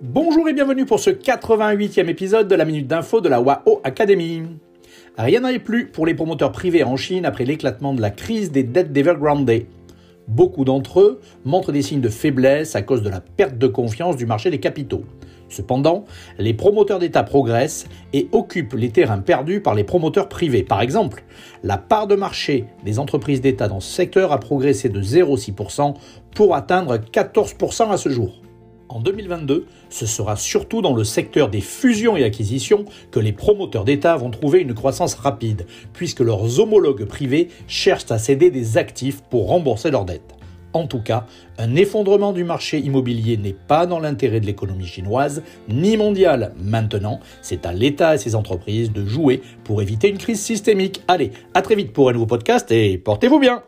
Bonjour et bienvenue pour ce 88e épisode de la Minute d'Info de la WAO Academy. Rien n'allait plus pour les promoteurs privés en Chine après l'éclatement de la crise des dettes d'Evergrande. Beaucoup d'entre eux montrent des signes de faiblesse à cause de la perte de confiance du marché des capitaux. Cependant, les promoteurs d'État progressent et occupent les terrains perdus par les promoteurs privés. Par exemple, la part de marché des entreprises d'État dans ce secteur a progressé de 0,6% pour atteindre 14% à ce jour. En 2022, ce sera surtout dans le secteur des fusions et acquisitions que les promoteurs d'État vont trouver une croissance rapide, puisque leurs homologues privés cherchent à céder des actifs pour rembourser leurs dettes. En tout cas, un effondrement du marché immobilier n'est pas dans l'intérêt de l'économie chinoise ni mondiale. Maintenant, c'est à l'État et ses entreprises de jouer pour éviter une crise systémique. Allez, à très vite pour un nouveau podcast et portez-vous bien